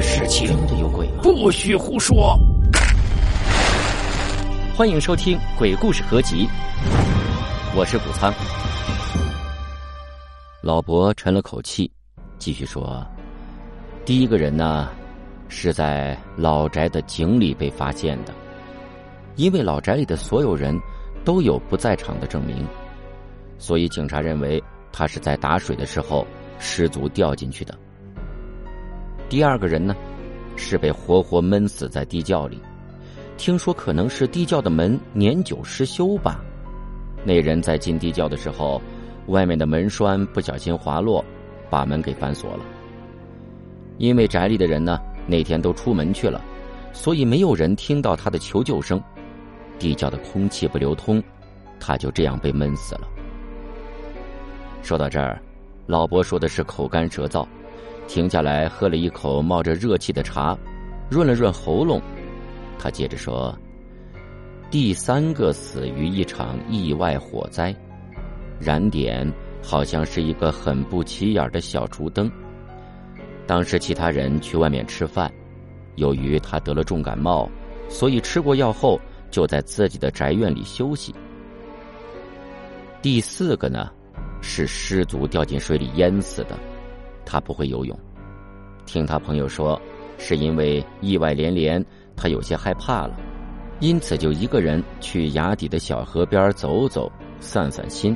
的事情。真的有鬼吗？不许胡说！欢迎收听《鬼故事合集》，我是谷仓。老伯沉了口气，继续说：“第一个人呢，是在老宅的井里被发现的，因为老宅里的所有人都有不在场的证明，所以警察认为他是在打水的时候失足掉进去的。第二个人呢，是被活活闷死在地窖里。”听说可能是地窖的门年久失修吧。那人在进地窖的时候，外面的门栓不小心滑落，把门给反锁了。因为宅里的人呢那天都出门去了，所以没有人听到他的求救声。地窖的空气不流通，他就这样被闷死了。说到这儿，老伯说的是口干舌燥，停下来喝了一口冒着热气的茶，润了润喉咙。他接着说：“第三个死于一场意外火灾，燃点好像是一个很不起眼的小竹灯。当时其他人去外面吃饭，由于他得了重感冒，所以吃过药后就在自己的宅院里休息。第四个呢，是失足掉进水里淹死的，他不会游泳，听他朋友说，是因为意外连连。”他有些害怕了，因此就一个人去崖底的小河边走走，散散心，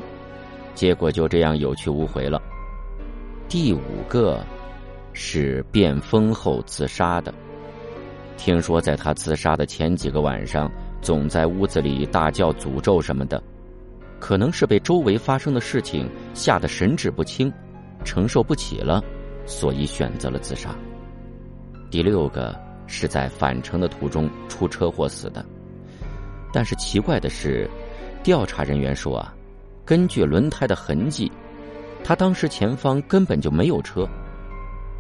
结果就这样有去无回了。第五个是变疯后自杀的，听说在他自杀的前几个晚上，总在屋子里大叫诅咒什么的，可能是被周围发生的事情吓得神志不清，承受不起了，所以选择了自杀。第六个。是在返程的途中出车祸死的，但是奇怪的是，调查人员说啊，根据轮胎的痕迹，他当时前方根本就没有车，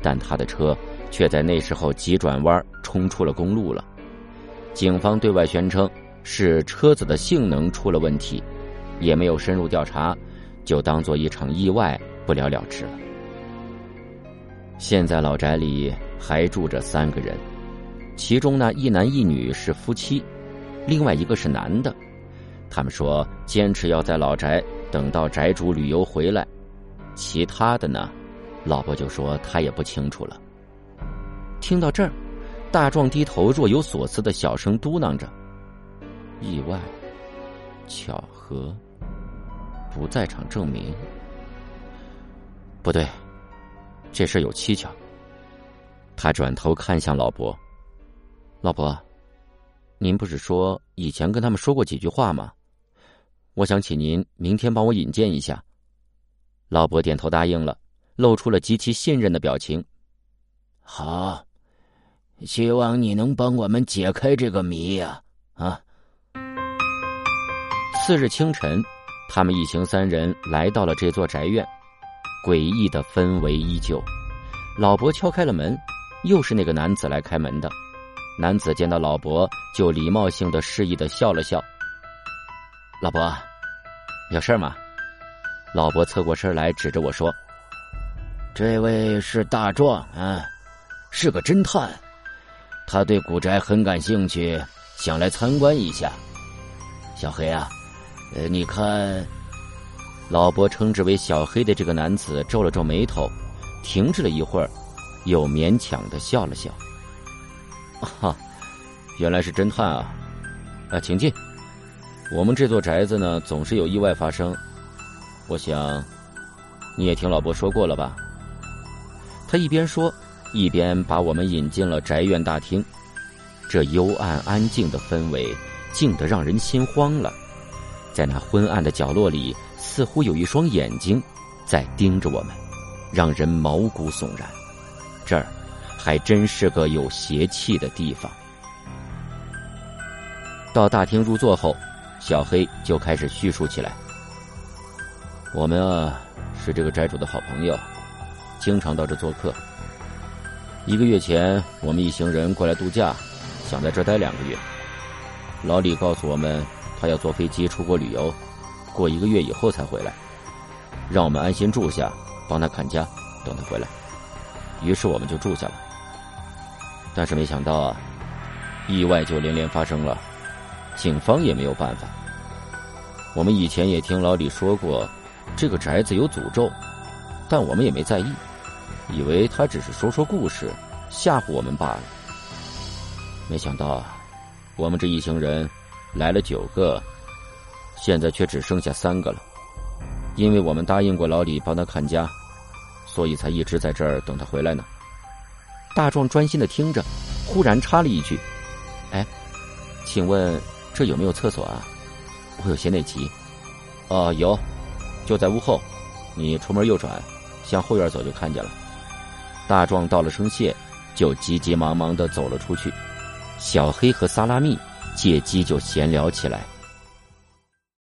但他的车却在那时候急转弯冲出了公路了。警方对外宣称是车子的性能出了问题，也没有深入调查，就当做一场意外不了了之了。现在老宅里还住着三个人。其中呢，一男一女是夫妻，另外一个是男的。他们说坚持要在老宅等到宅主旅游回来。其他的呢，老婆就说他也不清楚了。听到这儿，大壮低头若有所思的小声嘟囔着：“意外，巧合，不在场证明。不对，这事有蹊跷。”他转头看向老伯。老伯，您不是说以前跟他们说过几句话吗？我想请您明天帮我引荐一下。老伯点头答应了，露出了极其信任的表情。好，希望你能帮我们解开这个谜呀！啊！次日清晨，他们一行三人来到了这座宅院，诡异的氛围依旧。老伯敲开了门，又是那个男子来开门的。男子见到老伯，就礼貌性的示意的笑了笑。老伯，有事吗？老伯侧过身来，指着我说：“这位是大壮啊，是个侦探，他对古宅很感兴趣，想来参观一下。小黑啊，呃，你看。”老伯称之为小黑的这个男子皱了皱眉头，停滞了一会儿，又勉强的笑了笑。哈，原来是侦探啊！啊，请进。我们这座宅子呢，总是有意外发生。我想，你也听老伯说过了吧？他一边说，一边把我们引进了宅院大厅。这幽暗安静的氛围，静得让人心慌了。在那昏暗的角落里，似乎有一双眼睛在盯着我们，让人毛骨悚然。这儿。还真是个有邪气的地方。到大厅入座后，小黑就开始叙述起来。我们啊，是这个宅主的好朋友，经常到这做客。一个月前，我们一行人过来度假，想在这待两个月。老李告诉我们，他要坐飞机出国旅游，过一个月以后才回来，让我们安心住下，帮他看家，等他回来。于是我们就住下了。但是没想到啊，意外就连连发生了，警方也没有办法。我们以前也听老李说过，这个宅子有诅咒，但我们也没在意，以为他只是说说故事，吓唬我们罢了。没想到啊，我们这一行人来了。九个，现在却只剩下三个了。因为我们答应过老李帮他看家，所以才一直在这儿等他回来呢。大壮专心的听着，忽然插了一句：“哎，请问这有没有厕所啊？我有些内急。”“哦，有，就在屋后，你出门右转，向后院走就看见了。”大壮道了声谢，就急急忙忙的走了出去。小黑和萨拉密借机就闲聊起来。